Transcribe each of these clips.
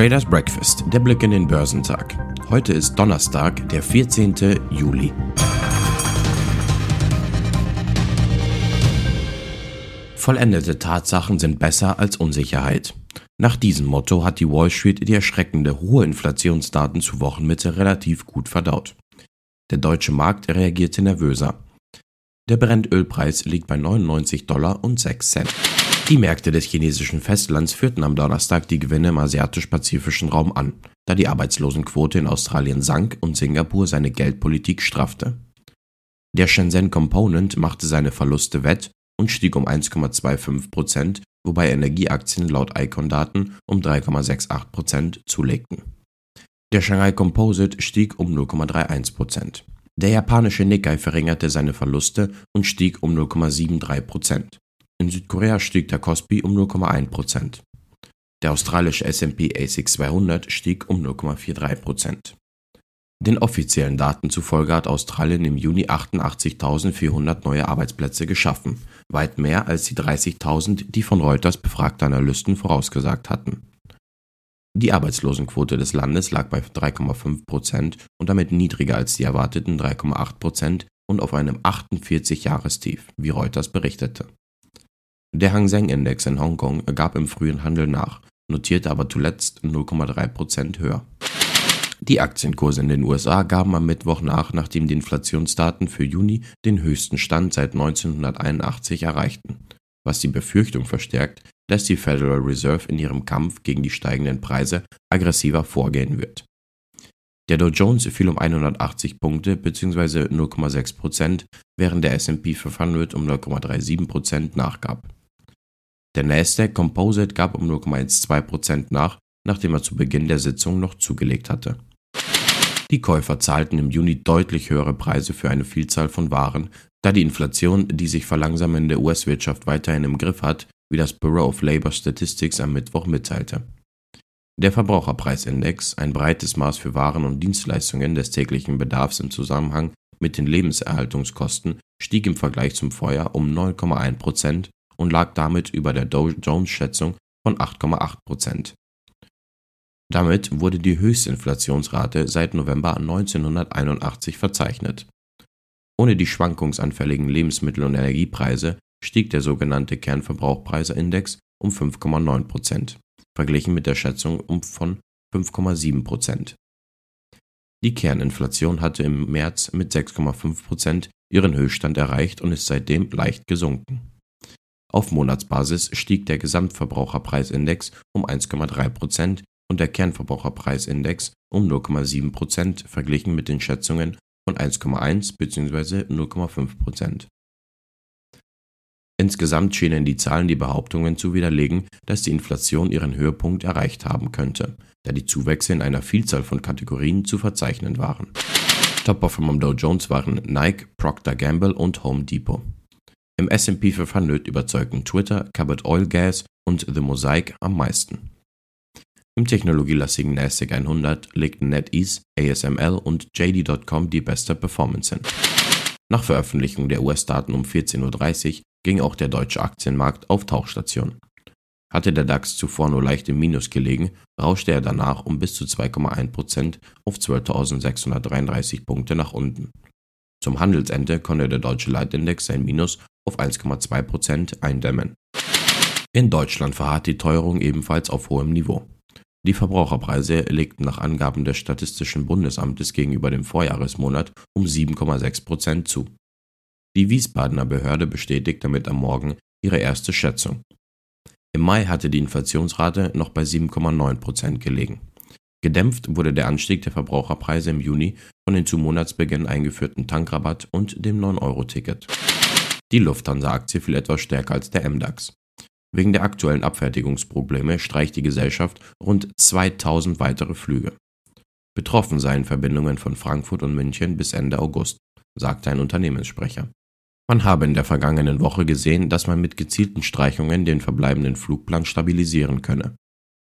Traders Breakfast, der Blick in den Börsentag. Heute ist Donnerstag, der 14. Juli. Vollendete Tatsachen sind besser als Unsicherheit. Nach diesem Motto hat die Wall Street die erschreckende hohe Inflationsdaten zu Wochenmitte relativ gut verdaut. Der deutsche Markt reagierte nervöser. Der Brennölpreis liegt bei 99 Dollar und 6 Cent. Die Märkte des chinesischen Festlands führten am Donnerstag die Gewinne im asiatisch-pazifischen Raum an, da die Arbeitslosenquote in Australien sank und Singapur seine Geldpolitik straffte. Der Shenzhen Component machte seine Verluste wett und stieg um 1,25 Prozent, wobei Energieaktien laut Icon-Daten um 3,68 Prozent zulegten. Der Shanghai Composite stieg um 0,31 Prozent. Der japanische Nikkei verringerte seine Verluste und stieg um 0,73 Prozent. In Südkorea stieg der Kospi um 0,1%. Der australische S&P ASX 200 stieg um 0,43%. Den offiziellen Daten zufolge hat Australien im Juni 88.400 neue Arbeitsplätze geschaffen, weit mehr als die 30.000, die von Reuters befragte Analysten vorausgesagt hatten. Die Arbeitslosenquote des Landes lag bei 3,5% und damit niedriger als die erwarteten 3,8% und auf einem 48-Jahrestief, wie Reuters berichtete. Der Hang Seng Index in Hongkong gab im frühen Handel nach, notierte aber zuletzt 0,3% höher. Die Aktienkurse in den USA gaben am Mittwoch nach, nachdem die Inflationsdaten für Juni den höchsten Stand seit 1981 erreichten, was die Befürchtung verstärkt, dass die Federal Reserve in ihrem Kampf gegen die steigenden Preise aggressiver vorgehen wird. Der Dow Jones fiel um 180 Punkte bzw. 0,6%, während der S&P 500 um 0,37% nachgab. Der Nasdaq Composite gab um 0,12% nach, nachdem er zu Beginn der Sitzung noch zugelegt hatte. Die Käufer zahlten im Juni deutlich höhere Preise für eine Vielzahl von Waren, da die Inflation, die sich verlangsamende US-Wirtschaft weiterhin im Griff hat, wie das Bureau of Labor Statistics am Mittwoch mitteilte. Der Verbraucherpreisindex, ein breites Maß für Waren und Dienstleistungen des täglichen Bedarfs im Zusammenhang mit den Lebenserhaltungskosten, stieg im Vergleich zum Vorjahr um 9,1 und lag damit über der Dow Jones-Schätzung von 8,8 Prozent. Damit wurde die höchste Inflationsrate seit November 1981 verzeichnet. Ohne die schwankungsanfälligen Lebensmittel- und Energiepreise stieg der sogenannte Kernverbrauchpreiseindex um 5,9 Prozent, verglichen mit der Schätzung um von 5,7 Prozent. Die Kerninflation hatte im März mit 6,5 Prozent ihren Höchststand erreicht und ist seitdem leicht gesunken. Auf Monatsbasis stieg der Gesamtverbraucherpreisindex um 1,3 Prozent und der Kernverbraucherpreisindex um 0,7 Prozent verglichen mit den Schätzungen von 1,1 bzw. 0,5 Prozent. Insgesamt schienen die Zahlen die Behauptungen zu widerlegen, dass die Inflation ihren Höhepunkt erreicht haben könnte, da die Zuwächse in einer Vielzahl von Kategorien zu verzeichnen waren. Top-Performer am Dow Jones waren Nike, Procter Gamble und Home Depot. Im S&P 500 überzeugten Twitter, Cabot Oil Gas und The Mosaic am meisten. Im technologielastigen NASDAQ 100 legten NetEase, ASML und JD.com die beste Performance hin. Nach Veröffentlichung der US-Daten um 14.30 Uhr ging auch der deutsche Aktienmarkt auf Tauchstation. Hatte der DAX zuvor nur leicht im Minus gelegen, rauschte er danach um bis zu 2,1% auf 12.633 Punkte nach unten. Zum Handelsende konnte der deutsche Leitindex sein Minus auf 1,2% eindämmen. In Deutschland verharrt die Teuerung ebenfalls auf hohem Niveau. Die Verbraucherpreise legten nach Angaben des Statistischen Bundesamtes gegenüber dem Vorjahresmonat um 7,6% zu. Die Wiesbadener Behörde bestätigt damit am Morgen ihre erste Schätzung. Im Mai hatte die Inflationsrate noch bei 7,9% gelegen. Gedämpft wurde der Anstieg der Verbraucherpreise im Juni von den zu Monatsbeginn eingeführten Tankrabatt und dem 9-Euro-Ticket. Die Lufthansa-Aktie fiel etwas stärker als der MDAX. Wegen der aktuellen Abfertigungsprobleme streicht die Gesellschaft rund 2000 weitere Flüge. Betroffen seien Verbindungen von Frankfurt und München bis Ende August, sagte ein Unternehmenssprecher. Man habe in der vergangenen Woche gesehen, dass man mit gezielten Streichungen den verbleibenden Flugplan stabilisieren könne.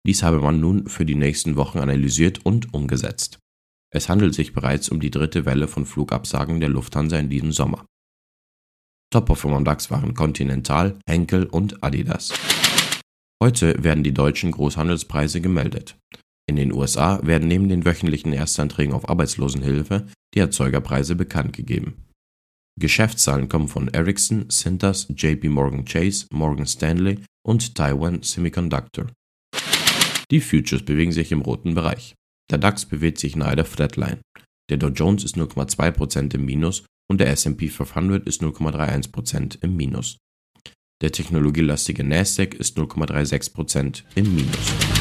Dies habe man nun für die nächsten Wochen analysiert und umgesetzt. Es handelt sich bereits um die dritte Welle von Flugabsagen der Lufthansa in diesem Sommer. Top-Performer am DAX waren Continental, Henkel und Adidas. Heute werden die deutschen Großhandelspreise gemeldet. In den USA werden neben den wöchentlichen Erstanträgen auf Arbeitslosenhilfe die Erzeugerpreise bekannt gegeben. Geschäftszahlen kommen von Ericsson, Cintas, JP Morgan Chase, Morgan Stanley und Taiwan Semiconductor. Die Futures bewegen sich im roten Bereich. Der DAX bewegt sich nahe der Flatline. Der Dow Jones ist 0,2% im Minus und der S&P 500 ist 0,31% im Minus. Der technologielastige Nasdaq ist 0,36% im Minus.